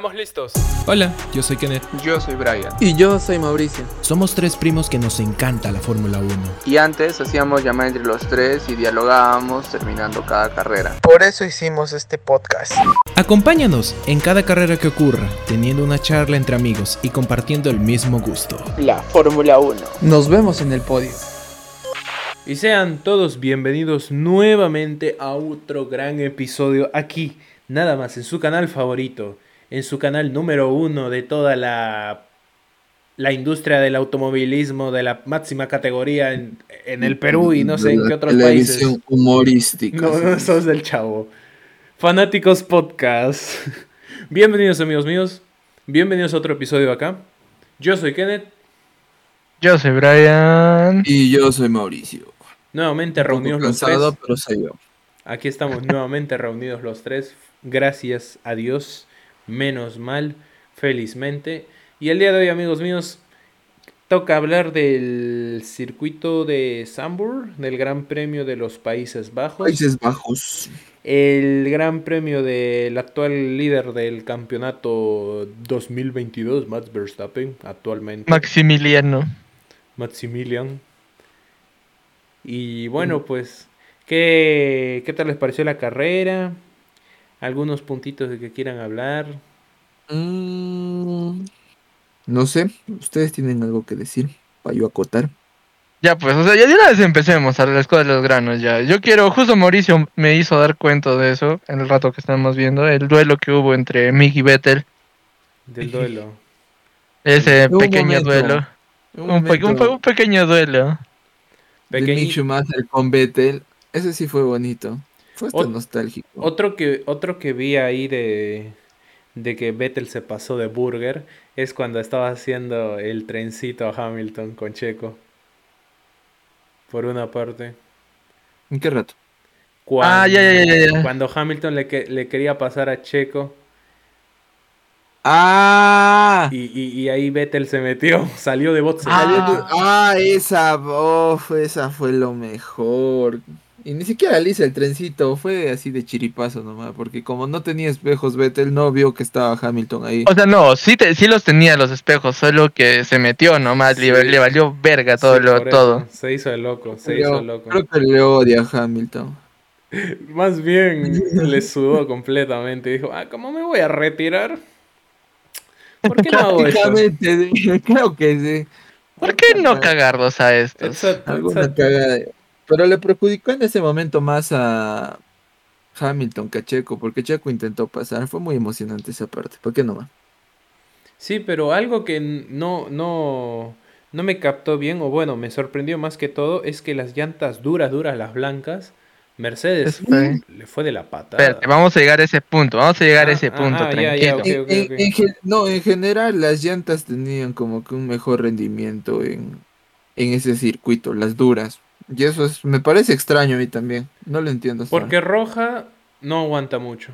Estamos listos. Hola, yo soy Kenneth. Yo soy Brian. Y yo soy Mauricio. Somos tres primos que nos encanta la Fórmula 1. Y antes hacíamos llamar entre los tres y dialogábamos terminando cada carrera. Por eso hicimos este podcast. Acompáñanos en cada carrera que ocurra, teniendo una charla entre amigos y compartiendo el mismo gusto. La Fórmula 1. Nos vemos en el podio. Y sean todos bienvenidos nuevamente a otro gran episodio aquí, nada más en su canal favorito en su canal número uno de toda la, la industria del automovilismo de la máxima categoría en, el Perú y no sé en qué otros países. humorística. No, no sos del chavo. Fanáticos Podcast. Bienvenidos amigos míos. Bienvenidos a otro episodio acá. Yo soy Kenneth. Yo soy Brian. Y yo soy Mauricio. Nuevamente reunidos los tres. pero soy yo. Aquí estamos nuevamente reunidos los tres. Gracias a Dios menos mal, felizmente. Y el día de hoy, amigos míos, toca hablar del circuito de Sambur, del Gran Premio de los Países Bajos. Países Bajos. El Gran Premio del actual líder del campeonato 2022, Max Verstappen, actualmente. Maximiliano. Maximilian. Y bueno, pues, ¿qué, ¿qué tal les pareció la carrera? Algunos puntitos de que quieran hablar. Mm, no sé, ustedes tienen algo que decir para yo acotar. Ya pues, o sea, ya de una vez empecemos a la escuela de los granos ya. Yo quiero, justo Mauricio me hizo dar cuenta de eso en el rato que estamos viendo, el duelo que hubo entre Mick y Vettel. Del duelo. Ese pequeño duelo. Un, pequeño duelo. Pequeño. Mick Schumacher con Vettel, ese sí fue bonito nostálgico. Otro que, otro que vi ahí de, de que Vettel se pasó de burger es cuando estaba haciendo el trencito a Hamilton con Checo. Por una parte. ¿En qué rato? Cuando, ah, ya, ya, ya, Cuando Hamilton le, le quería pasar a Checo. Ah. Y, ahí Vettel se metió, salió de bots. Ah, ah, esa, esa fue lo mejor. Y ni siquiera le hice el trencito, fue así de chiripazo nomás, porque como no tenía espejos, Vettel no vio que estaba Hamilton ahí. O sea, no, sí, sí los tenía los espejos, solo que se metió nomás, le, valió verga todo lo todo. Se hizo el loco, se hizo el loco. Creo que le odia a Hamilton. Más bien le sudó completamente, dijo, ah, ¿cómo me voy a retirar? ¿Por qué no hago eso? creo que sí. ¿Por qué no cagarlos a estos? Alguna cagada. Pero le perjudicó en ese momento más a Hamilton que a Checo, porque Checo intentó pasar. Fue muy emocionante esa parte. ¿Por qué no va? Sí, pero algo que no, no, no me captó bien, o bueno, me sorprendió más que todo, es que las llantas duras, duras, las blancas, Mercedes le fue de la pata. vamos a llegar a ese punto, vamos a llegar a ese punto, no, en general las llantas tenían como que un mejor rendimiento en, en ese circuito, las duras. Y eso es, me parece extraño a mí también. No lo entiendo. Porque roja no aguanta mucho.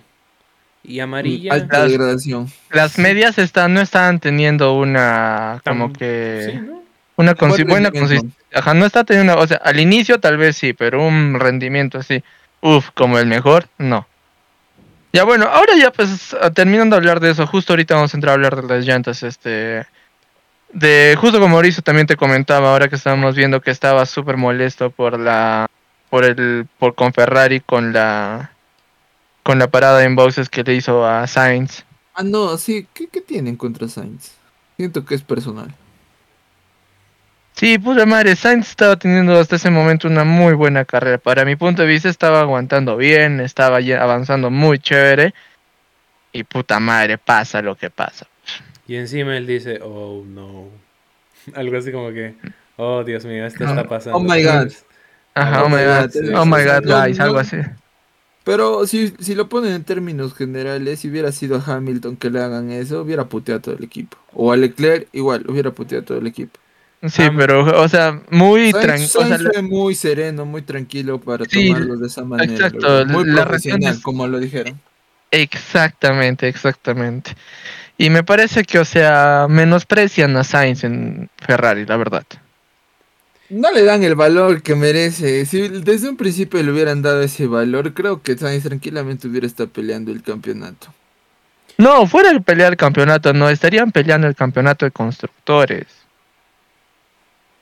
Y amarilla. Alta degradación. Las medias están, no estaban teniendo una. Como que. Una buena consistencia. Ajá, no está teniendo. O sea, al inicio tal vez sí, pero un rendimiento así. Uf, como el mejor, no. Ya bueno, ahora ya pues terminando de hablar de eso, justo ahorita vamos a entrar a hablar de las llantas, este de justo como Mauricio también te comentaba ahora que estábamos viendo que estaba súper molesto por la por el por con Ferrari con la con la parada en boxes que le hizo a Sainz. Ah, no, sí, ¿qué, qué tienen contra Sainz? Siento que es personal. Sí, puta madre, Sainz estaba teniendo hasta ese momento una muy buena carrera. Para mi punto de vista estaba aguantando bien, estaba avanzando muy chévere. Y puta madre, pasa lo que pasa. Y encima él dice, oh no. Algo así como que, oh Dios mío, esto está pasando. Oh my god. Ajá, oh my god, oh my god, guys, algo así. Pero si, si lo ponen en términos generales, si hubiera sido a Hamilton que le hagan eso, hubiera puteado a todo el equipo. O a Leclerc, igual, hubiera puteado a todo el equipo. Sí, pero, o sea, muy tranquilo. fue muy sereno, muy tranquilo para tomarlo de esa manera. Exacto, muy profesional, como lo dijeron. Exactamente, exactamente. Y me parece que, o sea, menosprecian a Sainz en Ferrari, la verdad. No le dan el valor que merece. Si desde un principio le hubieran dado ese valor, creo que Sainz tranquilamente hubiera estado peleando el campeonato. No, fuera de pelear el campeonato, no, estarían peleando el campeonato de constructores.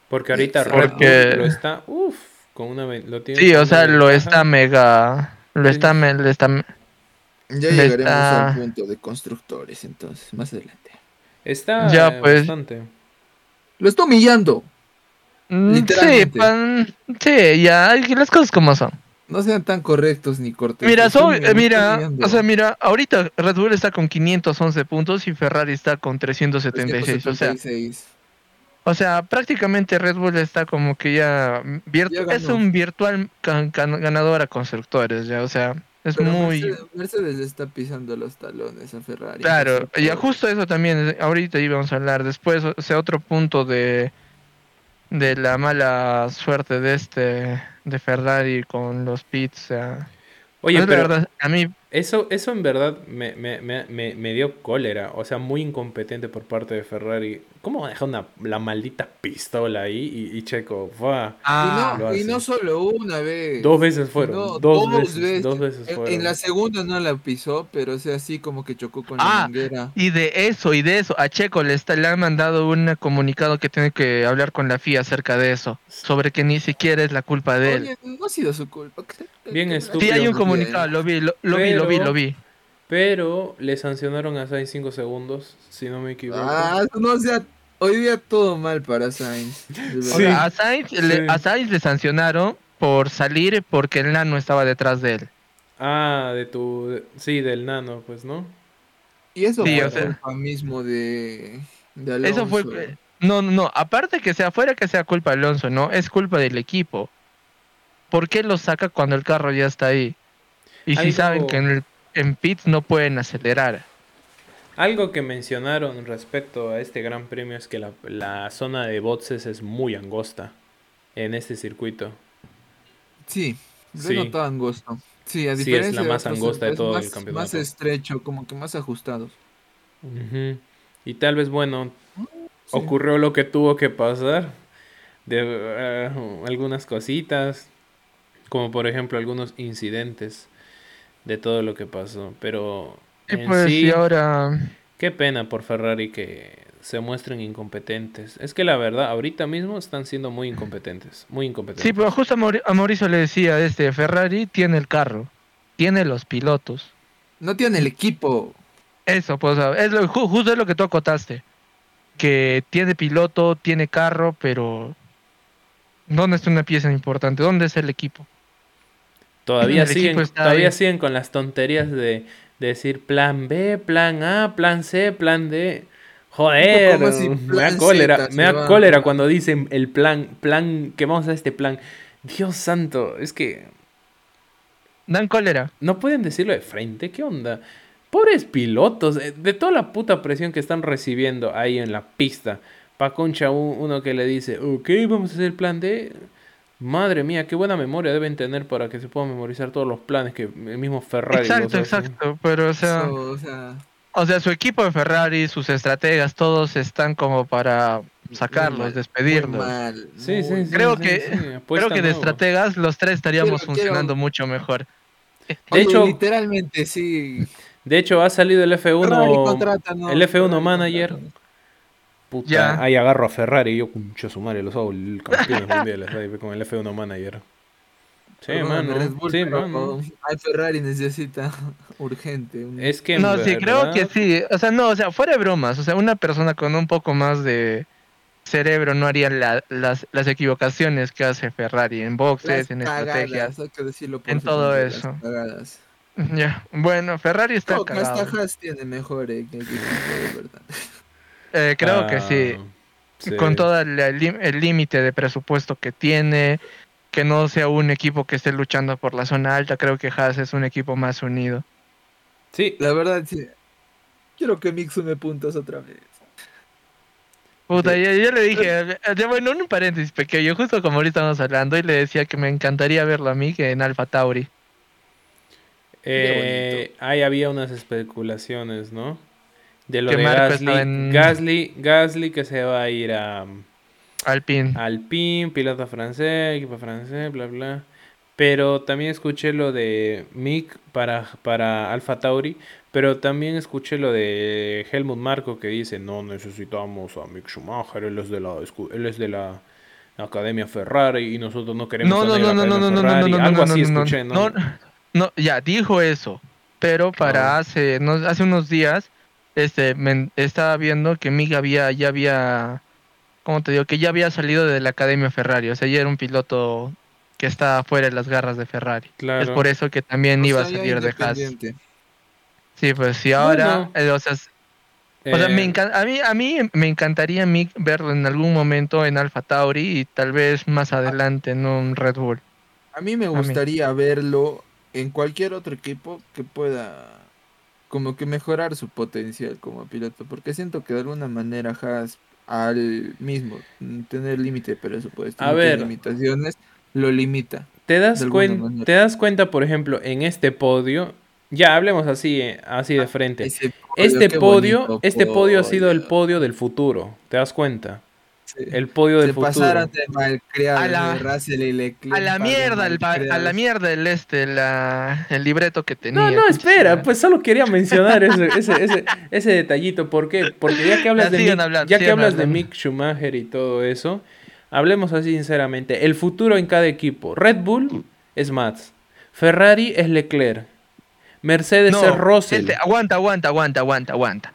Porque ahorita Porque... lo está, uff, con una lo tiene Sí, o sea, lo está mega, lo está, le está ya llegaremos al punto de constructores, entonces, más adelante. Está ya, pues... bastante. Lo está humillando. Mm, sí, sí, ya, las cosas como son. No sean tan correctos ni cortos. Mira, eh, mira, o sea, mira, ahorita Red Bull está con 511 puntos y Ferrari está con 376. O sea, o sea, prácticamente Red Bull está como que ya, es un virtual ganador a constructores, ya, o sea, es muy... Mercedes, está pisando los talones a Ferrari. Claro, y justo eso también, ahorita íbamos a hablar después, o sea, otro punto de, de la mala suerte de este, de Ferrari con los pits, o sea... Oye, pero verdad, a mí eso, eso en verdad me, me, me, me, dio cólera, o sea, muy incompetente por parte de Ferrari. ¿Cómo deja una, la maldita pistola ahí y, Checo? Ah, y, no, solo una vez. Dos veces fueron. dos, veces, dos, veces, fueron. En, la segunda no la pisó, pero o sea, así como que chocó con la ah, manguera. Y de eso, y de eso, a Checo le, está, le han mandado un comunicado que tiene que hablar con la FIA acerca de eso, sobre que ni siquiera es la culpa de él. no ha sido su culpa. Bien estúpido. Sí, hay un comunicado, lo vi, lo, vi, lo vi, lo vi. Pero le sancionaron a Sainz 5 segundos, si no me equivoco. Ah, no, sea, hoy día todo mal para Sainz. a, Sainz le, sancionaron por salir porque el nano estaba detrás de él. Ah, de tu. Sí, del nano, pues, ¿no? Y eso fue culpa mismo de, de Alonso. Eso fue. No, no, no. Aparte que sea fuera que sea culpa de Alonso, no. Es culpa del equipo. ¿Por qué lo saca cuando el carro ya está ahí? Y si saben que en, el, en pits no pueden acelerar. Algo que mencionaron respecto a este gran premio es que la, zona de boxes es muy angosta en este circuito. Sí, sí. no tan angosto. Sí, a diferencia es la más angosta de todo el campeonato. Más estrecho, como que más ajustados. Y tal vez, bueno, ocurrió lo que tuvo que pasar. De eh, algunas cositas, como por ejemplo algunos incidentes de todo lo que pasó. Pero en pues, sí, ahora... qué pena por Ferrari que se muestren incompetentes. Es que la verdad, ahorita mismo están siendo muy incompetentes, muy incompetentes. Sí, pero justo a, Mauricio le decía, este, Ferrari tiene el carro, tiene los pilotos. No tiene el equipo. Eso, pues, es lo, justo es lo que tú acotaste. Que tiene piloto, tiene carro, pero ¿dónde está una pieza importante? ¿Dónde es el equipo? Todavía siguen, todavía siguen con las tonterías de, decir plan B, plan A, plan C, plan D. Joder, me da cólera, me da cólera cuando dicen el plan, plan, que vamos a este plan. Dios santo, es que... Dan cólera. No pueden decirlo de frente, ¿qué onda? Pobres pilotos, eh, de toda la puta presión que están recibiendo ahí en la pista. Pa' concha uno que le dice, ok, vamos a hacer plan D. Madre mía, qué buena memoria deben tener para que se puedan memorizar todos los planes que el mismo Ferrari. Exacto, exacto, pero o sea, o sea, su equipo de Ferrari, sus estrategas, todos están como para sacarlos, despedirlos. sí, sí, creo que creo que de estrategas los tres estaríamos funcionando mucho mejor. De hecho, literalmente sí. De hecho, ha salido el F1 el F1 manager ya. ahí agarro a Ferrari y yo, concho su madre, los hago el campeón mundiales ahí con el F1 manager. Sí, mano. sí, mano. Ay, Ferrari necesita urgente. Es que. No, sí, creo que sí. O sea, no, o sea, fuera de bromas. O sea, una persona con un poco más de cerebro no haría las, las equivocaciones que hace Ferrari en boxes, en estrategias, en todo eso. Ya, bueno, Ferrari está no, cagado. Tiene mejor eh, verdad. Eh, creo que sí. Ah, Con todo el límite de presupuesto que tiene, que no sea un equipo que esté luchando por la zona alta, creo que Haas es un equipo más unido. Sí, la verdad sí. Quiero que Mick sume puntos otra vez. Puta, yo, le dije, bueno, un paréntesis pequeño, justo como ahorita estamos hablando, y le decía que me encantaría verlo a mí que en Alfa Tauri. Eh, ahí había unas especulaciones, ¿no? De lo que de Gasly. Gasly, Gasly que se va a ir a... Alpine. Alpine, piloto francés, equipo francés, bla, bla. Pero también escuché lo de Mick para, para Alfa Tauri. Pero también escuché lo de Helmut Marco que dice, no necesitamos a Mick Schumacher, él es de la, él es de la Academia Ferrari y nosotros no queremos no, no, a no, no, no, no, Ferrari. No, no, Algo así escuché, ¿no? No, ya, dijo eso. Pero para oh. hace, hace unos días este estaba viendo que Mick había ya había ¿cómo te digo? que ya había salido de la Academia Ferrari, o sea, ya era un piloto que estaba fuera de las garras de Ferrari. Es por eso que también iba a salir de Haas. Sí, pues sí, ahora, eh, o sea, me eh, a, mí, a mí me encantaría Mick verlo en algún momento en Alfa Tauri y tal vez más adelante en un Red Bull. A mí me gustaría verlo en cualquier otro equipo que pueda como que mejorar su potencial como piloto, porque siento que de alguna manera Haas al mismo tener límite presupuesto, a ver, limitaciones, lo limita. ¿Te das, te das cuenta, por ejemplo, en este podio, ya hablemos así, eh, así de ah, frente. este podio, este podio ha sido el podio del futuro, ¿te das cuenta? El podio del futuro. Pasaron de a la, A la mierda, el, a la mierda el este, la, el libreto que tenía. No, no, espera, pues solo quería mencionar ese, ese, ese, ese, detallito. ¿Por qué? Porque ya que hablas, de, Mick, ya que hablas de Mick Schumacher y todo eso, hablemos así sinceramente. El futuro en cada equipo. Red Bull es Max. Ferrari es Leclerc. Mercedes es Russell. Este, aguanta, aguanta, aguanta, aguanta, aguanta.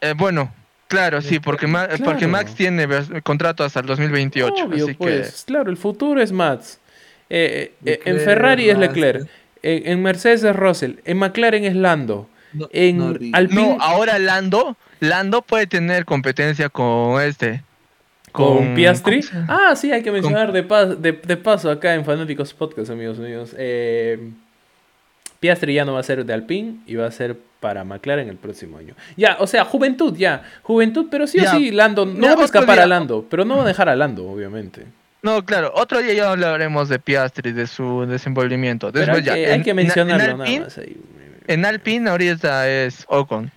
Eh, bueno, claro, sí, porque, porque Max tiene contrato hasta el 2028. así pues, Claro, el futuro es Max. Eh, eh, en Ferrari es Leclerc. En, Mercedes es Russell. En McLaren es Lando. en Alpine... ahora Lando, Lando puede tener competencia con este. ¿Con, Piastri? Ah, sí, hay que mencionar de, de, paso acá en Fanáticos Podcast, amigos míos. Eh, Piastri ya no va a ser de Alpine y va a ser para McLaren el próximo año. Ya, o sea, juventud, ya. Juventud, pero sí o sí, Lando. No va a escapar a Lando, pero no va a dejar a Lando, obviamente. No, claro, otro día ya hablaremos de Piastri, de su desenvolvimiento. Después ya. hay que mencionarlo nada más En Alpine ahorita es Ocon.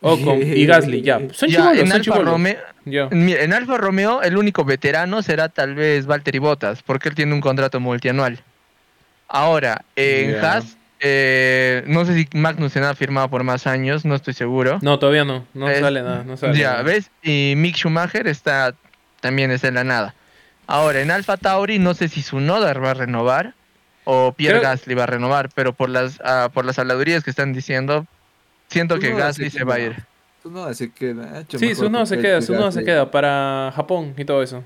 Ocon y Gasly, ya. Son ya, en, Alfa Romeo, en Alfa Romeo, el único veterano será tal vez Valtteri Bottas, porque él tiene un contrato multianual. Ahora, en Haas eh, no sé si Magnussen ha firmado por más años, no estoy seguro. No, todavía no, no sale nada. No sale ya, ¿ves? Y Mick Schumacher está también está en la nada. Ahora, en Alfa Tauri no sé si su Noda va a renovar o Pierre Gasly va a renovar, pero por las ah, por las habladurías que están diciendo, siento que Gasly se, va a ir. Su Noda se queda. Sí, su Noda se queda, su Noda se queda para Japón y todo eso.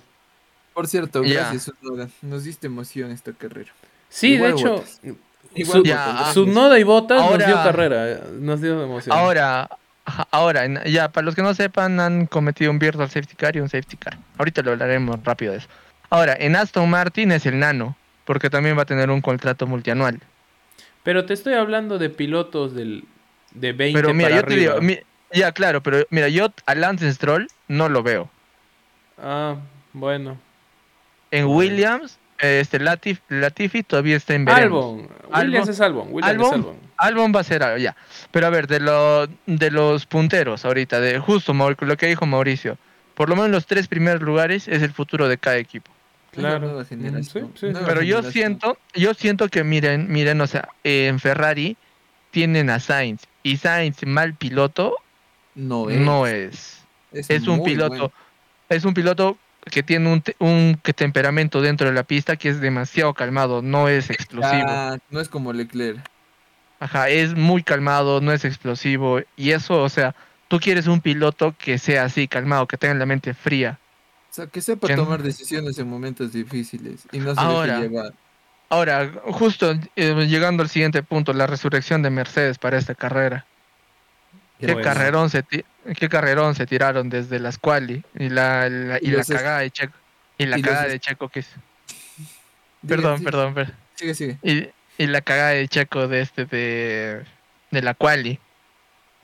Por cierto, gracias Noda. Nos diste emoción esta carrera. Sí, de hecho, su, ya, Noda y Botas nos dio carrera, nos dio emoción. Ahora, ahora, ya, para los que no sepan, han cometido un virtual safety car y un safety car. Ahorita lo hablaremos rápido de eso. Ahora, en Aston Martin es el nano, porque también va a tener un contrato multianual. Pero te estoy hablando de pilotos del, de 20 pero mira, yo Te digo, ya, claro, pero mira, yo a Lance Stroll no lo veo. Ah, bueno. En Williams este Latifi todavía está en veremos. Albon. Williams es Albon. Albon, va a ser ya. Pero a ver, de, lo, de los punteros ahorita, de justo lo que dijo Mauricio, por lo menos los tres primeros lugares es el futuro de cada equipo. Claro. Pero yo siento, yo siento que miren, miren, o sea, en Ferrari tienen a Sainz y Sainz mal piloto no es. No es. Es, un piloto, es un piloto que tiene un, un temperamento dentro de la pista que es demasiado calmado, no es explosivo. Ah, no es como Leclerc. Ajá, es muy calmado, no es explosivo. Y eso, o sea, tú quieres un piloto que sea así, calmado, que tenga la mente fría. O sea, que sepa tomar decisiones en momentos difíciles y no se ahora, llevar. Ahora, justo eh, llegando al siguiente punto, la resurrección de Mercedes para esta carrera. Qué, carrerón se qué carrerón se tiraron desde las quali y la, y, la cagada de Checo y la cagada de Checo que es perdón, perdón, perdón, Sigue, sigue. Y, y la cagada de Checo de este de, de la quali.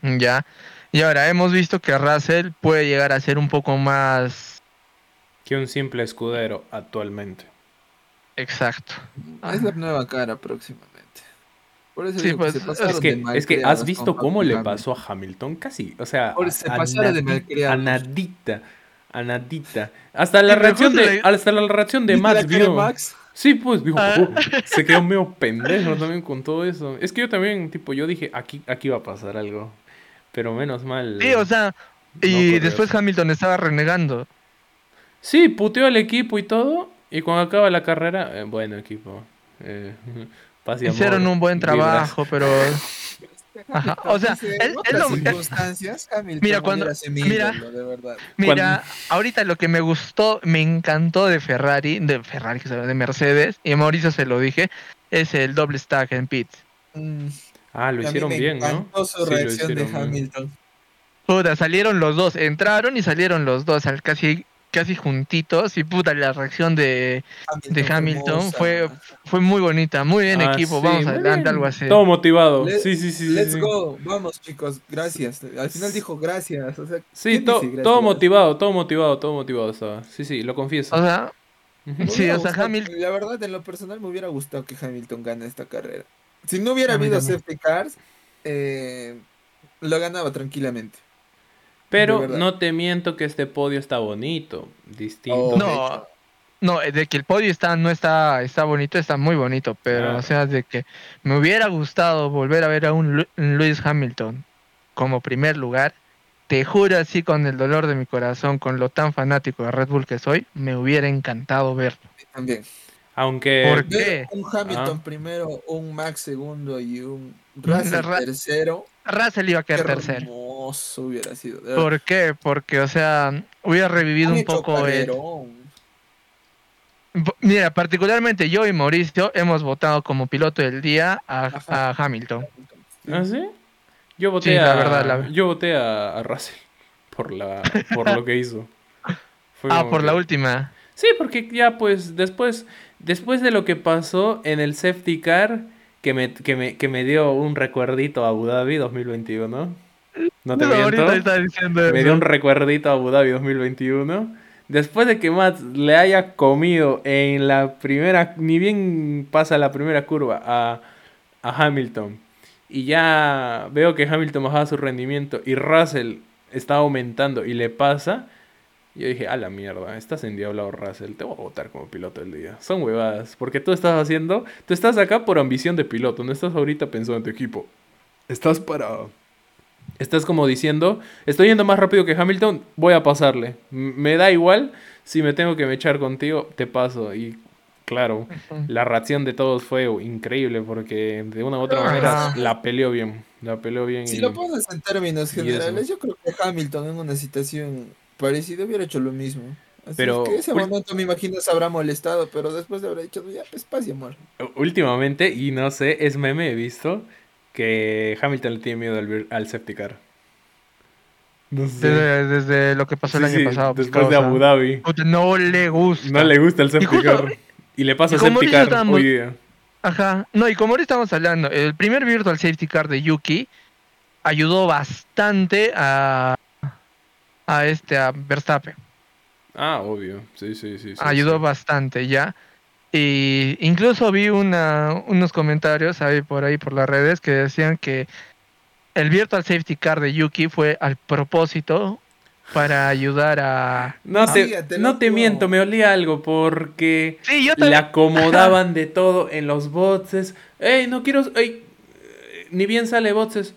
Ya. Y ahora hemos visto que Russell puede llegar a ser un poco más que un simple escudero actualmente. Exacto. Es la nueva cara próximamente sí, pues, es que, es que has visto cómo le pasó a Hamilton casi, o sea, a, nadita, a nadita. Hasta la reacción de, hasta la reacción de Max vio. Sí, pues, ah. oh, se quedó medio pendejo también con todo eso. Es que yo también, tipo, yo dije, aquí, aquí va a pasar algo. Pero menos mal. Sí, o sea, y después Hamilton estaba renegando. Sí, puteó al equipo y todo. Y cuando acaba la carrera, eh, bueno, equipo. Eh, Hicieron un buen trabajo, pero. O sea, circunstancias, mira, cuando, mira, mira ahorita lo que me gustó, me encantó de Ferrari, de Ferrari, de Mercedes, y a Mauricio se lo dije, es el doble stack en pits. Mm. ah, lo hicieron bien, ¿no? su reacción de Hamilton. Puta, salieron los dos, entraron y salieron los dos, al casi casi juntitos y puta la reacción de Hamilton, de Hamilton fue fue muy bonita, muy bien ah, equipo, vamos adelante, algo así. Todo motivado. sí, sí, sí. Let's go, vamos chicos, gracias. Al final dijo gracias, o sea, Sí, todo motivado, todo motivado, todo motivado estaba. Sí, sí, lo confieso. O sea, sí, o sea, Hamilton la verdad en lo personal me hubiera gustado que Hamilton gane esta carrera. Si no hubiera habido safety cars, eh, lo ganaba tranquilamente. Pero no te miento que este podio está bonito, distinto. Oh, no, no, de que el podio está, no está, está bonito, está muy bonito, pero o sea, de que me hubiera gustado volver a ver a un Lewis Hamilton como primer lugar, te juro así con el dolor de mi corazón, con lo tan fanático de Red Bull que soy, me hubiera encantado verlo. También. Aunque... ¿Por qué? Un Hamilton primero, un Max segundo y un Russell tercero. Russell iba a quedar tercero. Hermoso hubiera sido. ¿Por qué? Porque, o sea, hubiera revivido un poco el... Mira, particularmente yo y Mauricio hemos votado como piloto del día a, Hamilton. ¿Ah, sí? Yo voté a, la verdad, yo voté a, Russell por la por lo que hizo. ah, por la última. Sí, porque ya pues después después de lo que pasó en el safety car que me, que me, que me dio un recuerdito a Abu Dhabi 2021. No te miento. Me dio un recuerdito a Abu Dhabi 2021. Después de que Matt le haya comido en la primera, ni bien pasa la primera curva a, a Hamilton, y ya veo que Hamilton bajaba su rendimiento y Russell está aumentando y le pasa, yo dije, a la mierda, estás en Diablo Russell, te voy a votar como piloto del día. Son huevadas, porque tú estás haciendo, tú estás acá por ambición de piloto, no estás ahorita pensando en tu equipo. Estás para... Estás como diciendo, estoy yendo más rápido que Hamilton, voy a pasarle. me da igual, si me tengo que echar contigo, te paso. Y claro, la reacción de todos fue increíble porque de una u otra manera la peleó bien. La peleó bien. Si lo pones en términos generales, yo creo que Hamilton en una situación parecido hubiera hecho lo mismo. Así pero que ese momento me imagino se habrá molestado, pero después de haber dicho, ya, pues paz y amor. Últimamente, y no sé, es meme, he visto que Hamilton le tiene miedo al, al Septicar. No sé. desde, lo que pasó el año pasado. Pues, después de Abu Dhabi. No le gusta. No le gusta el safety Y, le pasa a safety car hoy día. Ajá. No, y como ahorita estamos hablando, el primer virtual safety car de Yuki ayudó bastante a a este a Verstappen. Ah, obvio. Sí, sí, sí. Ayudó bastante ya. Y incluso vi una, unos comentarios ahí por ahí por las redes que decían que el Virtual Safety Car de Yuki fue al propósito para ayudar a... No te, no te miento, me olía algo porque le acomodaban de todo en los boxes. ¡Ey, no quiero... Ey, ni bien sale boxes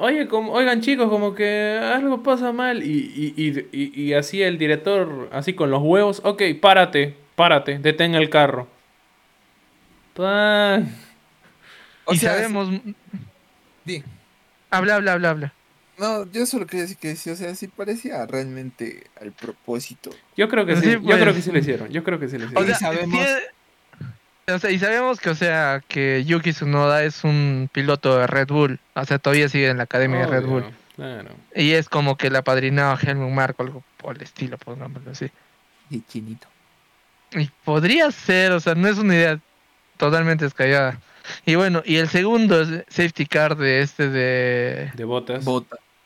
Oye, como, oigan chicos, como que algo pasa mal. Y, y, y, y, así el director, así con los huevos, ok, párate, párate, detenga el carro. O y sabemos... Di. Habla, habla, habla, habla. No, yo solo quería decir que sí, o sea, sí parecía realmente al propósito. Yo creo que sí, yo creo pues. que sí lo hicieron, yo creo que sí lo hicieron. O sabemos... O sea, y sabemos que, o sea, que Yuki Tsunoda es un piloto de Red Bull. O sea, todavía sigue en la academia de Red Bull. Claro. Y es como que la padrinaba a Helmut Marko, algo por el estilo, pongámoslo así. Y chinito. Y podría ser, o sea, no es una idea totalmente descallada. Y bueno, y el segundo safety car de este de. De botas.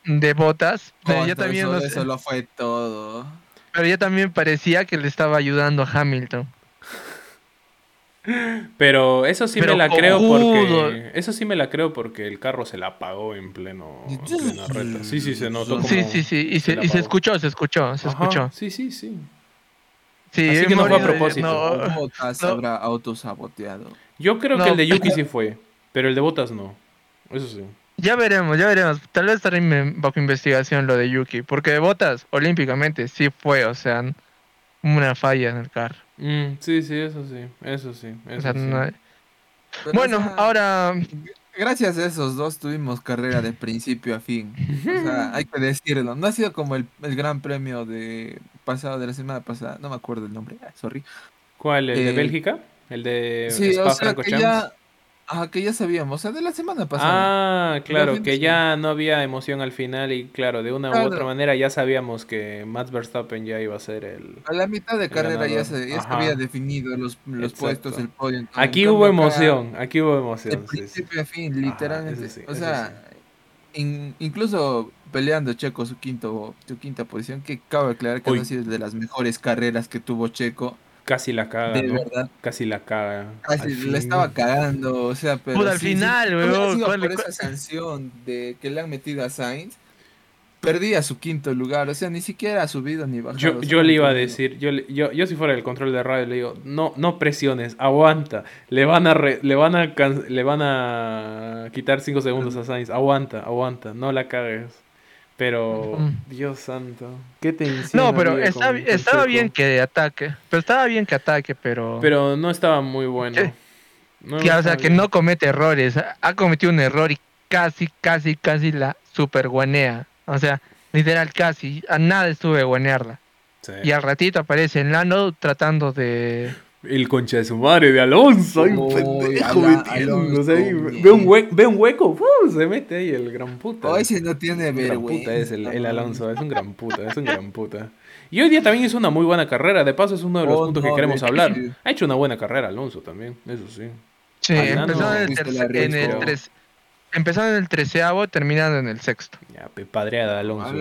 De botas. Pero ya también. Eso, eso lo fue todo. Pero ya también parecía que le estaba ayudando a Hamilton. Pero eso sí me la creo porque. Eso sí me la creo porque el carro se la apagó en pleno. reta. Sí, sí, se notó. sí, sí, sí. Y, se, y se, escuchó, se escuchó, se escuchó. Sí, sí, sí. Sí, Así que no fue a propósito. No, Botas habrá autosaboteado. Yo creo que el de Yuki sí fue, pero el de Botas no. Eso sí. Ya veremos, ya veremos. Tal vez estaré bajo investigación lo de Yuki, porque de Botas, olímpicamente, sí fue, o sea, una falla en el carro. Mm, sí, sí, eso sí, eso sí. Bueno, ahora... Gracias a esos dos tuvimos carrera de principio a fin. O sea, hay que decirlo. No ha sido como el, gran premio de pasado de la semana pasada. No me acuerdo el nombre. Ah, sorry. ¿Cuál? ¿El de eh, Bélgica? ¿El de sí, o sea, que ya, Ah, que ya sabíamos, o sea, de la semana pasada. Ah, claro, que ya no había emoción al final y claro, de una u otra manera ya sabíamos que Max Verstappen ya iba a ser el... A la mitad de carrera ya se, ya se, había definido los, los puestos, el podio. Aquí hubo emoción, aquí hubo emoción. De principio a fin, literalmente. o sea, incluso peleando Checo su, quinto, su quinta posición, que cabe aclarar que no ha sido de las mejores carreras que tuvo Checo Casi la caga. De verdad. Casi la caga. Casi le estaba cagando, o sea, pero. al final, weón. por esa sanción de que le han metido a Sainz, perdía su quinto lugar, o sea, ni siquiera ha subido ni bajado. Yo, yo le iba a decir, yo, yo, yo si fuera el control de radio le digo, no, no presiones, aguanta, le van a le van a le van a quitar cinco segundos a Sainz, aguanta, aguanta, no la cagues. Pero, Dios santo, qué tensión. No, pero estaba bien que ataque. Pero estaba bien que ataque, pero. Pero no estaba muy bueno. o sea, que no comete errores. Ha cometido un error y casi, casi, casi la super guanea. O sea, literal, casi. A nada estuve guanearla. Y al ratito aparece en Lando tratando de el concha de su madre de Alonso, ay, pendejo metiéndose ahí. Ve un, hueco, ve un hueco, se mete ahí el gran puta. Hoy si no tiene vergüenza. Puta es el, el, Alonso, es un gran puta, es un gran puta. Y hoy día también hizo una muy buena carrera, de paso es uno de los oh, puntos que queremos hablar. Ha hecho una buena carrera Alonso también, eso sí. Sí, empezó en el, tercer, en el tres, Empezando en el treceavo, terminando en el sexto. Ya, padreada Alonso.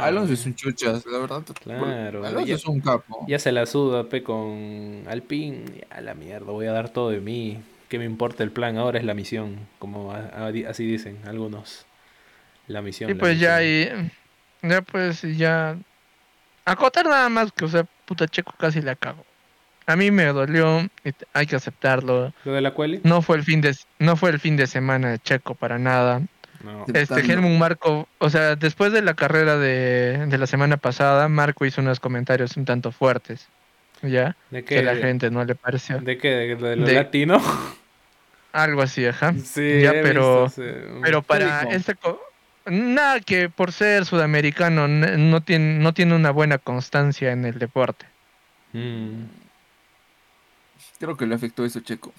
Alonso es un chuchas, la verdad. Claro. Alonso es un capo. Ya se la suda, pe, con Alpine. Ya, la mierda, voy a dar todo de mí. ¿Qué me importa el plan? Ahora es la misión. Como así dicen algunos. La misión. Y pues ya, y, ya pues ya... Acotar nada más que, o sea, puta Checo casi la cago. A mí me dolió, hay que aceptarlo. ¿Lo de la cual? No fue el fin de, no fue el fin de semana de Checo para nada. Este Helmut Marco, o sea, después de la carrera de, la semana pasada, Marco hizo unos comentarios un tanto fuertes. ¿Ya? ¿De qué? Que la gente no le pareció. ¿De qué? ¿De lo, latino? Algo así, ajá. Sí, ya, pero, pero para este nada que por ser sudamericano no tiene, no tiene una buena constancia en el deporte. Mm. Creo que le afectó eso Checo.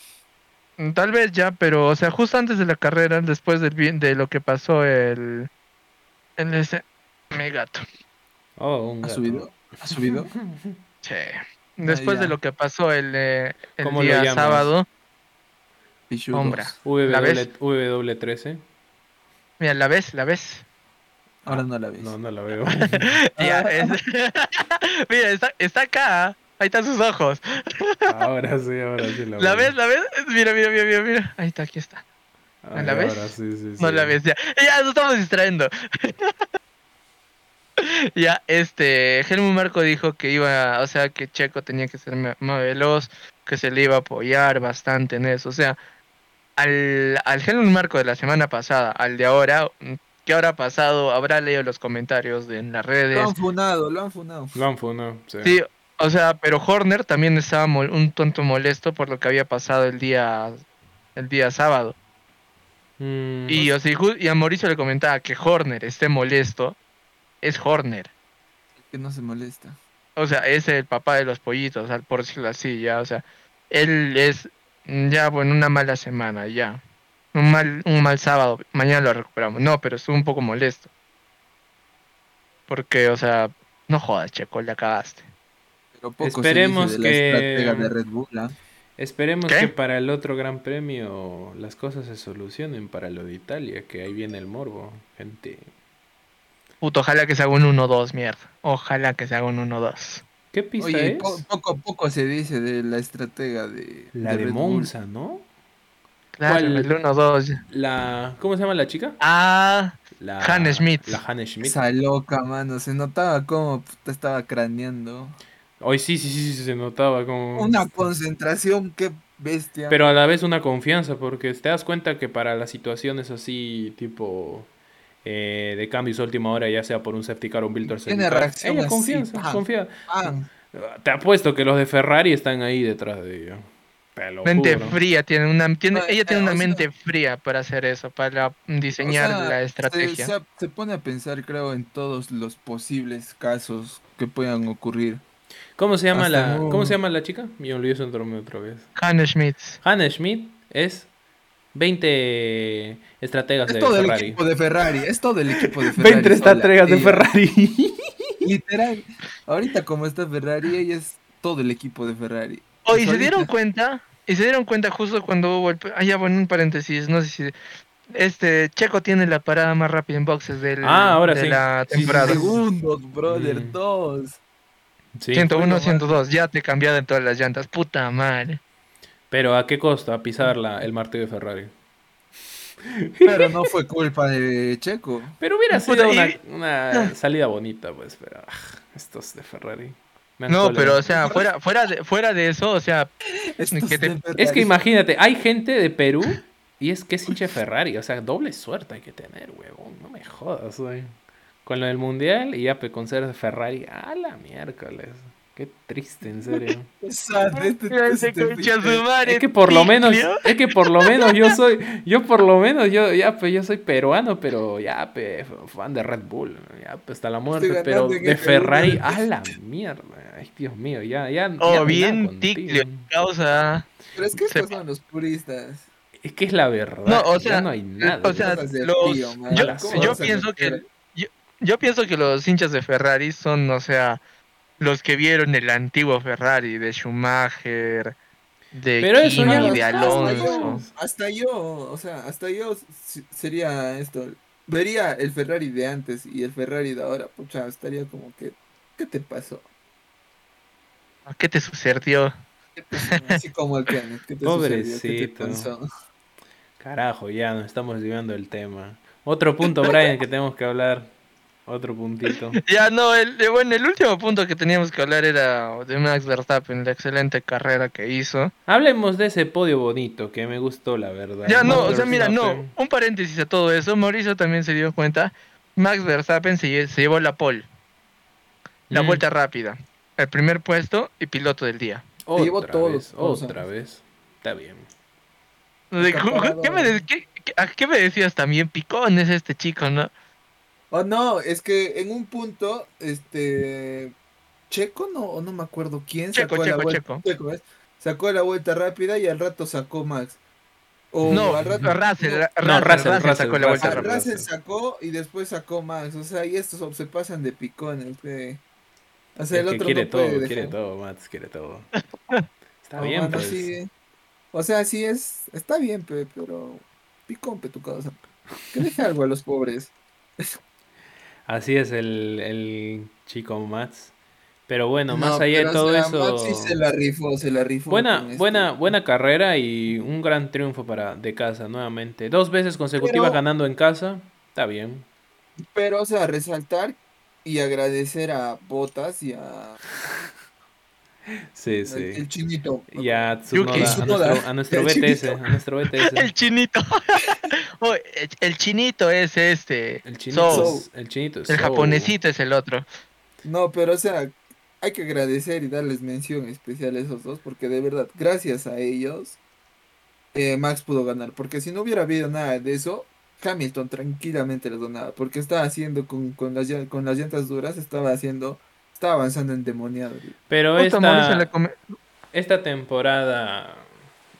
Mm, tal vez ya, pero, o sea, justo antes de la carrera, después del, de lo que pasó el. En ese. Mi gato. Oh, un ¿Ha subido? ¿Ha subido? sí. Después de lo que pasó el, eh, el día sábado. Sombra. ¿La ves? W13. Mira, ¿la ves? ¿La ves? Ahora no la ves. No, no la veo. ya, es... Mira, está, está acá. Ahí están sus ojos. Ahora sí, ahora sí la, ¿La ves? ¿La ves? Mira, mira, mira, mira, mira. Ahí está, aquí está. ¿La ves? Ahora sí, sí, No la ves, ya. Ya, nos estamos distrayendo. ya, este, Helmut Marco dijo que iba, o sea, que Checo tenía que ser más veloz, que se le iba a apoyar bastante en eso. O sea, al, al Helmut Marco de la semana pasada, al de ahora, ¿qué habrá pasado? Habrá leído los comentarios de, en las redes. Lo han funado, lo han funado. Lo han funado, sí. Sí, o sea, pero Horner también estaba un tonto molesto por lo que había pasado el día el día sábado. Mm, y, o sea, y a Mauricio le comentaba que Horner esté molesto, es Horner. Que no se molesta. O sea, es el papá de los pollitos, por decirlo así, ya, o sea, él es ya, bueno, una mala semana, ya. Un mal, un mal sábado, mañana lo recuperamos. No, pero estuvo un poco molesto. Porque, o sea, no jodas, Checo, le acabaste esperemos que ¿ah? esperemos que para el otro Gran Premio las cosas se solucionen para lo de Italia, que ahí viene el morbo, gente. Puto, ojalá que se haga un 1-2, mierda. Ojalá que se haga un 1-2. ¿Qué pista es? poco a poco se dice de la estratega de. La de, Monza, ¿no? Claro, el 1-2. La, ¿Cómo se llama la chica? Ah, la Hanne Schmidt. La Hanne Schmidt. Esa loca, mano. Se notaba como estaba craneando. Hoy sí, sí, sí, sí, se notaba como... Una concentración, qué bestia. Pero a la vez una confianza, porque te das cuenta que para las situaciones así, tipo eh, de cambios última hora, ya sea por un safety car o un build Tiene reacción ella confianza, confía. Te apuesto que los de Ferrari están ahí detrás de ella. Mente fría, tiene una, tiene, ella tiene una mente fría para hacer eso, para diseñar la estrategia. Se, pone a pensar, creo, en todos los posibles casos que puedan ocurrir. ¿Cómo se llama, la, ¿cómo se llama la chica? Me olvidé su nombre otra vez. Hannah Schmidt. Hannah Schmidt es 20 estrategas es de todo Ferrari. el equipo de Ferrari. Es todo el equipo de Ferrari. 20 estrategas de Ferrari. Literal. Ahorita como está Ferrari, ella es todo el equipo de Ferrari. Oye, ¿se dieron cuenta? Y se dieron cuenta justo cuando hubo el... Ah, ya, bueno, un paréntesis, no sé si... Este, Checo tiene la parada más rápida en boxes del, ah, ahora de sí. la temporada. segundos, brother, mm. dos. 101, 102, ya te cambiaron todas las llantas, puta madre. Pero ¿a qué costa pisar la, el martillo de Ferrari? Pero no fue culpa de Checo. Pero hubiera sido una, salida bonita, pues, pero ah, estos de Ferrari. No, pero o sea, fuera, fuera, de, fuera de eso, o sea, es que imagínate, hay gente de Perú y es que es hincha Ferrari, o sea, doble suerte hay que tener, huevón, no me jodas, güey. Con lo del mundial y ya con ser de Ferrari, a la miércoles. Qué triste, en serio. es que por lo menos, es que por lo menos yo soy, yo por lo menos, yo ya pues yo soy peruano, pero ya pues fan de Red Bull, ya pues hasta la muerte, pero de Ferrari, a la mierda, ay Dios mío, ya, ya. Oh, bien ticlio, causa. Pero es que estos son los puristas. Es que es la verdad, no, o sea, no hay nada. O sea, los, yo, yo pienso que yo, pienso que los hinchas de Ferrari son, o sea, los que vieron el antiguo Ferrari de Schumacher, de Pero Kimi, de Alonso. Hasta yo, o sea, hasta yo sería esto. Vería el Ferrari de antes y el Ferrari de ahora, pucha, estaría como que, ¿qué te pasó? ¿Qué te sucedió? Así como el piano, ¿qué te Pobrecito. Carajo, ya nos estamos llevando el tema. Otro punto, Brian, que tenemos que hablar. Otro puntito. ya no, el, eh, bueno, el último punto que teníamos que hablar era de Max Verstappen, la excelente carrera que hizo. Hablemos de ese podio bonito que me gustó, la verdad. Ya no, o sea, mira, no, un paréntesis a todo eso. Mauricio también se dio cuenta. Max Verstappen se, llevó la pole, la mm. vuelta rápida, el primer puesto y piloto del día. Otra llevó vez, otra vez. Está bien. ¿Qué me, qué, qué me decías también? Picón es este chico, ¿no? Oh, no, es que en un punto, este. Checo, no, no me acuerdo quién sacó la vuelta. Checo. Sacó la vuelta rápida y al rato sacó Max. O no, al rato, Russell, no, Russell, sacó la vuelta rápida. Russell sacó y después sacó Max. O sea, y estos se pasan de picones. Que... O sea, el, otro quiere todo, quiere todo, Max, quiere todo. Está bien, pues. O sea, sí es. Está bien, pero. Picón, pe tu causa. Que deje algo a los pobres. Así es el, el chico Mats. Pero bueno, más allá de todo eso. sí se la rifó, se la rifó. Buena, buena, este buena carrera y un gran triunfo para de casa nuevamente. Dos veces consecutivas ganando en casa. Está bien. Pero, o sea, resaltar y agradecer a Botas y a. Sí, sí. El, chinito. Y a Tsunoda, a nuestro, BTS, a nuestro BTS. El chinito. oh, el chinito es este. El chinito. El chinito. El japonesito es el otro. No, pero o sea, hay que agradecer y darles mención especial a esos dos, porque de verdad, gracias a ellos, eh, Max pudo ganar. Porque si no hubiera habido nada de eso, Hamilton tranquilamente les donaba. Porque estaba haciendo con, con, las, con las llantas duras, estaba haciendo está avanzando en demoniado. Pero esta, esta temporada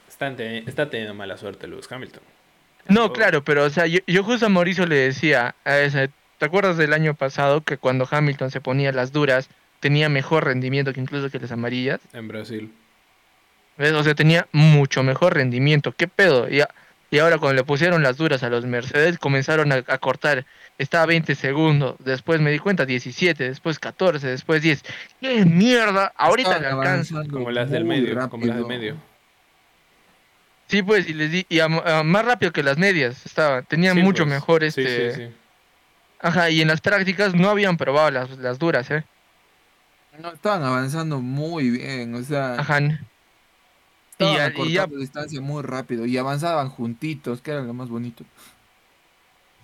está, está, teniendo mala suerte Lewis Hamilton. No, claro, pero o sea, yo, justo a Mauricio le decía, ¿te acuerdas del año pasado que cuando Hamilton se ponía las duras tenía mejor rendimiento que incluso que las amarillas? En Brasil. O sea, tenía mucho mejor rendimiento. ¿Qué pedo? Ya, y ahora cuando le pusieron las duras a los Mercedes, comenzaron a, cortar. Estaba 20 segundos, después me di cuenta 17, después 14, después 10. ¡Qué mierda! Ahorita le alcanza. Como las del medio, como las del medio. Sí, pues, y les di, y más rápido que las medias estaba, tenían mucho pues. mejor este. Sí, sí, Ajá, y en las prácticas no habían probado las, las duras, ¿eh? No, estaban avanzando muy bien, o sea. Ajá. Estaban y, ya, distancia muy rápido y avanzaban juntitos, que era lo más bonito.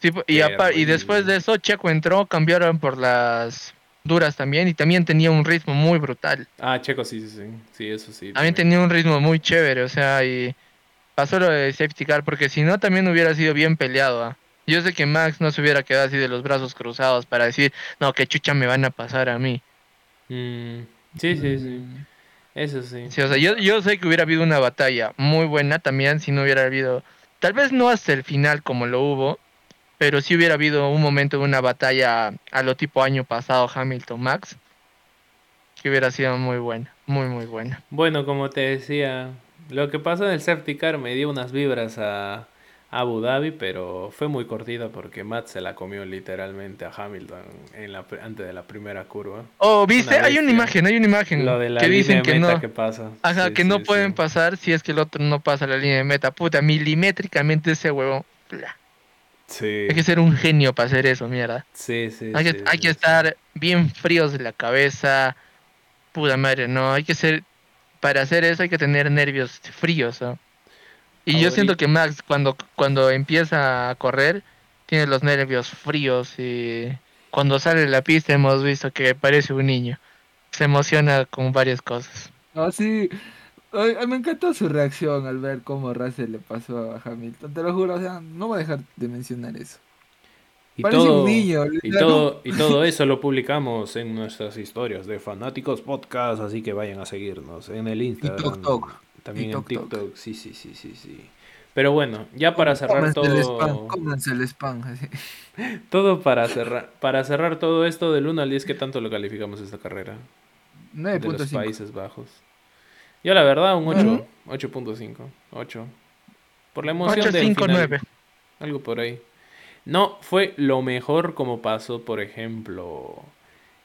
Sí, y, y después de eso Checo entró, cambiaron por las duras también y también tenía un ritmo muy brutal. Ah, Checo sí, sí, sí, sí, eso sí. También, tenía un ritmo muy chévere, o sea, y pasó lo de safety car porque si no también hubiera sido bien peleado. ¿ah? Yo sé que Max no se hubiera quedado así de los brazos cruzados para decir, no, qué chucha me van a pasar a mí. Mm, sí, sí, sí. Eso sí. Sí, o sea, yo, yo sé que hubiera habido una batalla muy buena también si no hubiera habido, tal vez no hasta el final como lo hubo, pero si hubiera habido un momento de una batalla a lo tipo año pasado Hamilton Max, que hubiera sido muy buena, muy muy buena. Bueno, como te decía, lo que pasó en el safety car me dio unas vibras a Abu Dhabi, pero fue muy cortita porque Matt se la comió literalmente a Hamilton en la, antes de la primera curva. Oh, viste, hay una imagen, hay una imagen Lo de la que dicen que no, que pasa. Ajá, que no pueden pasar si es que el otro no pasa la línea de meta. Puta, milimétricamente ese huevo. Sí. Hay que ser un genio para hacer eso, mierda. Sí, sí. Hay que, hay que estar bien fríos de la cabeza. Puta madre, no. Hay que ser. Para hacer eso hay que tener nervios fríos, ¿no? Y yo siento que Max cuando, cuando empieza a correr tiene los nervios fríos y cuando sale de la pista hemos visto que parece un niño. Se emociona con varias cosas. Ah, sí. me encantó su reacción al ver cómo Russell le pasó a Hamilton. Te lo juro, o sea, no voy a dejar de mencionar eso. Y todo, un niño. Y todo, y todo eso lo publicamos en nuestras historias de Fanáticos Podcast, así que vayan a seguirnos en el Instagram. También en TikTok, sí, sí, sí, sí, sí. Pero bueno, ya para cerrar todo. El spam, el spam. todo para cerrar, para cerrar todo esto del 1 al 10, ¿qué tanto lo calificamos esta carrera? 9.5. De los Países Bajos. Yo la verdad, un 8, 8.5, 8. Por la emoción 8, del 5, final, 9. Algo por ahí. No fue lo mejor como pasó, por ejemplo,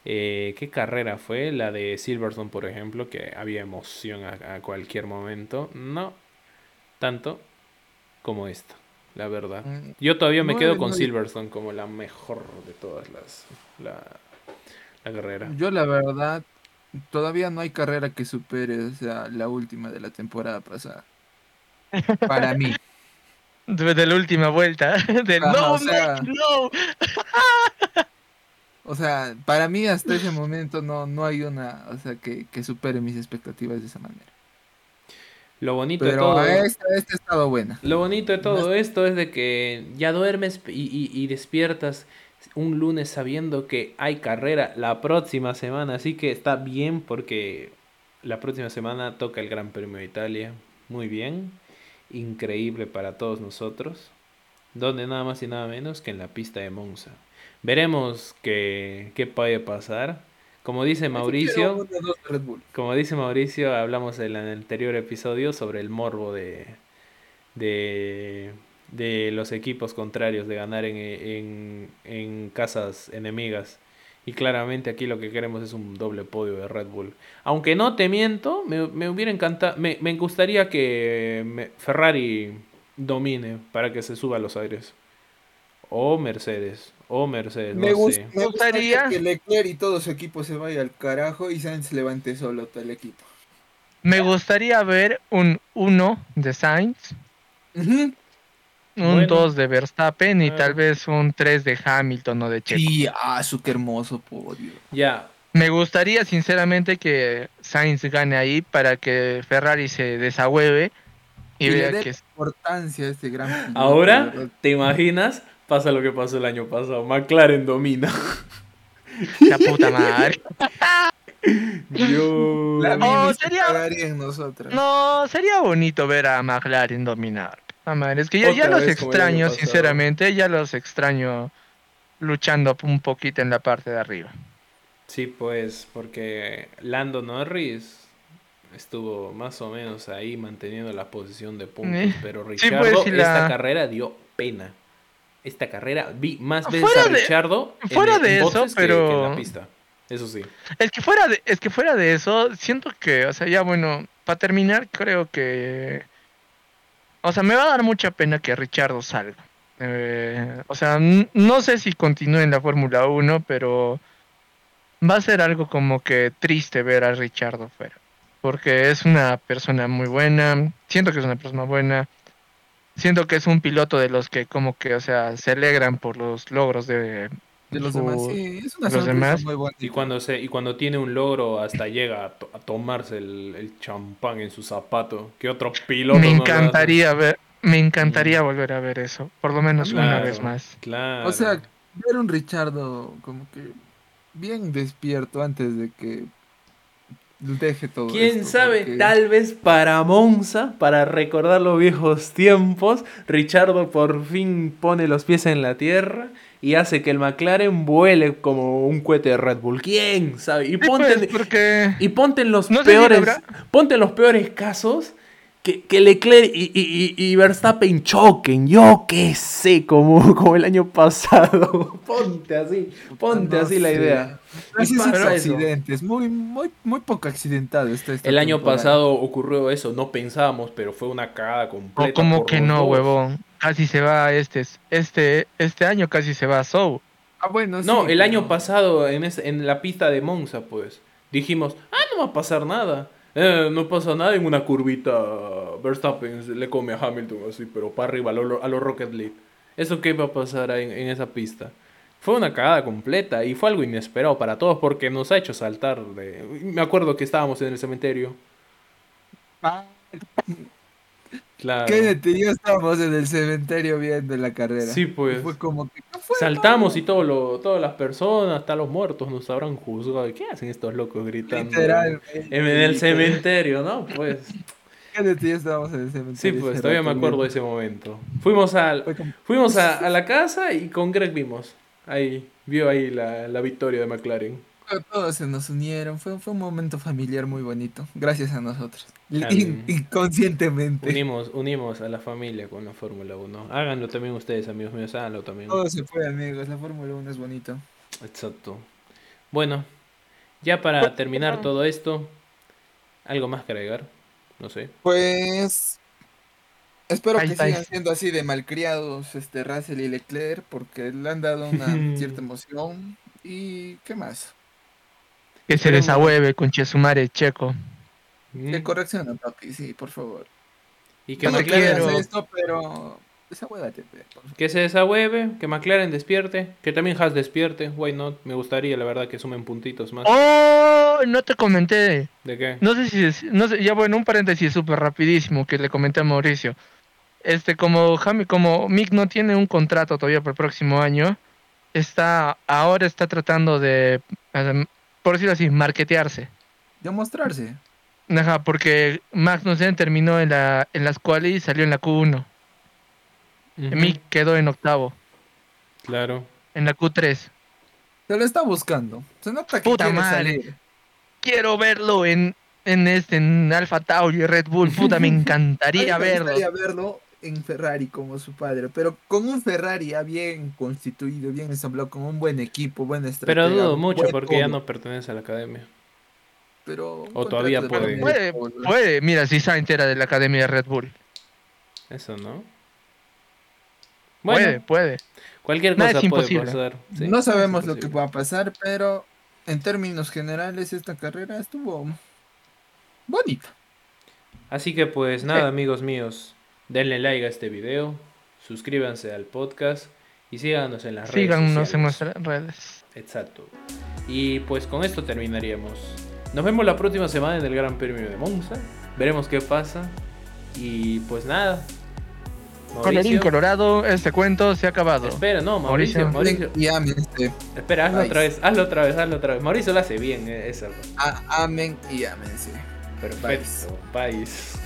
eh, ¿Qué carrera fue? La de Silverstone, por ejemplo, que había emoción a, cualquier momento. No tanto como esta, la verdad. Mm, Yo todavía me quedo con Silverstone como la mejor de todas las. La, la carrera. Yo, la verdad, todavía no hay carrera que supere, o sea, la última de la temporada pasada. Para mí. De la última vuelta. no, no. O sea, para mí hasta ese momento no, no hay una, o sea, que, supere mis expectativas de esa manera. Lo bonito de todo. Esta, esta ha estado buena. Lo bonito de todo esto es de que ya duermes y, y, despiertas un lunes sabiendo que hay carrera la próxima semana. Así que está bien porque la próxima semana toca el Gran Premio de Italia. Muy bien. Increíble para todos nosotros. Donde nada más y nada menos que en la pista de Monza. Veremos qué, qué puede pasar. Como dice Mauricio, como dice Mauricio, hablamos en el anterior episodio sobre el morbo de, de, de los equipos contrarios de ganar en, en, en, casas enemigas. Y claramente aquí lo que queremos es un doble podio de Red Bull. Aunque no te miento, me, me hubiera encantado, me, me gustaría que Ferrari domine para que se suba a los aires. O Mercedes. O Mercedes. Me, gustaría que Leclerc y todo su equipo se vaya al carajo y Sainz levante solo todo el equipo. Me gustaría ver un 1 de Sainz. Un 2 de Verstappen y tal vez un 3 de Hamilton o de Checo. Sí, ah, su qué hermoso podio. Ya. Me gustaría sinceramente que Sainz gane ahí para que Ferrari se desahueve y, vea que es importancia este gran Ahora, ¿te imaginas? Pasa lo que pasó el año pasado. McLaren domina. La puta madre. Yo... La oh, sería... No, sería bonito ver a McLaren dominar. Es que ya, los extraño, sinceramente, ya los extraño luchando un poquito en la parte de arriba. Sí, pues, porque Lando Norris estuvo más o menos ahí manteniendo la posición de puntos, eh, pero pues, Richardo esta carrera dio pena esta carrera. Vi más veces a Richardo fuera de eso, pero en la pista. Eso sí. Es que fuera de, es que fuera de eso, siento que, o sea, ya bueno, para terminar, creo que, o sea, me va a dar mucha pena que Richardo salga. Eh, o sea, no sé si continúe en la Fórmula 1, pero va a ser algo como que triste ver a Richardo fuera. Porque es una persona muy buena, siento que es una persona buena, siento que es un piloto de los que como que, o sea, se alegran por los logros de, los demás. Sí, es una los demás. muy buena. Y cuando, se, y cuando tiene un logro hasta llega a, tomarse el, champán en su zapato, que otro piloto. Me encantaría ver, me encantaría mm. volver a ver eso, por lo menos una vez más. Claro. O sea, ver un Richardo como que bien despierto antes de que deje todo. Quién sabe, tal vez para Monza, para recordar los viejos tiempos, Richardo por fin pone los pies en la tierra y hace que el McLaren vuele como un cohete de Red Bull. ¿Quién sabe? Y ponte, pues, y ponte en los peores, ponte en los peores casos que, que Leclerc y, y, y, Verstappen choquen, yo qué sé, como, como el año pasado. ponte así, ponte así la idea. Así accidentes, muy, muy, muy poco accidentado este, El año pasado ocurrió eso, no pensábamos, pero fue una cagada completa. como que no, huevón. Casi se va este, este, este año casi se va a Sou. Ah, bueno, No, el año pasado en, en la pista de Monza, pues, dijimos, ah, no va a pasar nada. Eh, no pasa nada en una curvita. Verstappen le come a Hamilton así, pero para arriba a los Rocket League. ¿Eso qué va a pasar en, en, esa pista? Fue una cagada completa y fue algo inesperado para todos porque nos ha hecho saltar. De... Me acuerdo que estábamos en el cementerio. Claro. Kennedy y yo estábamos en el cementerio viendo la carrera. Sí, pues. fue como que. Saltamos y todo lo, todas las personas, hasta los muertos, nos habrán juzgado. ¿Qué hacen estos locos gritando? En, el cementerio, ¿no? Pues. Kennedy y yo estábamos en el cementerio. Sí, pues, todavía me acuerdo de ese momento. Fuimos, al, fuimos a, a, la casa y con Greg vimos. Ahí, vio ahí la, la victoria de McLaren todos se nos unieron, fue, fue un momento familiar muy bonito, gracias a nosotros, inconscientemente. Unimos, unimos a la familia con la Fórmula 1. Háganlo también ustedes, amigos míos, háganlo también. Todo se fue, amigos, la Fórmula 1 es bonito. Exacto. Bueno, ya para terminar todo esto, ¿algo más que agregar? No sé. Pues Espero que sigan siendo así de malcriados este Russell y Leclerc porque le han dado una cierta emoción. ¿Y qué más? Que se desahueve con Chesumare Checo. Que corrección, papi, sí, por favor. Y que McLaren esto, pero que se desahueve, que McLaren despierte, que también Haas despierte. Why not? Me gustaría, la verdad, que sumen puntitos más. ¡Oh! No te comenté. ¿De qué? No sé si es, no sé, ya bueno, un paréntesis súper rapidísimo que le comenté a Mauricio. Este, como Jami, como Mick no tiene un contrato todavía para el próximo año, está, ahora está tratando de por decirlo así, marketearse. Demostrarse. Ajá, porque Magnussen terminó en, la, en las cuales y salió en la Q1. Uh quedó en octavo. Claro. En la Q3. Se lo está buscando. Se nota que Puta madre. Quiero verlo en, en este, en Alfa Tauri, Red Bull. Puta, me encantaría verlo. Me encantaría verlo en Ferrari como su padre, pero con un Ferrari ya bien constituido, bien ensamblado, con un buen equipo, buena estrategia. Pero dudo mucho porque ya no pertenece a la academia. Pero o todavía puede. puede. Puede, mira, si Sainz era de la academia de Red Bull. Eso, ¿no? puede, puede. Cualquier cosa puede pasar. No sabemos lo que va a pasar, pero en términos generales esta carrera estuvo bonita. Así que pues nada, amigos míos. Denle like a este video, suscríbanse al podcast y síganos en las redes. Síganos en nuestras redes. Exacto. Y pues con esto terminaríamos. Nos vemos la próxima semana en el Gran Premio de Monza. Veremos qué pasa. Y pues nada. Colorín colorado, este cuento se ha acabado. Espera, no, Mauricio. Mauricio. Espera, hazlo otra vez, hazlo otra vez, hazlo otra vez. Mauricio lo hace bien, eh, eso. amén y amén, Perfecto, país.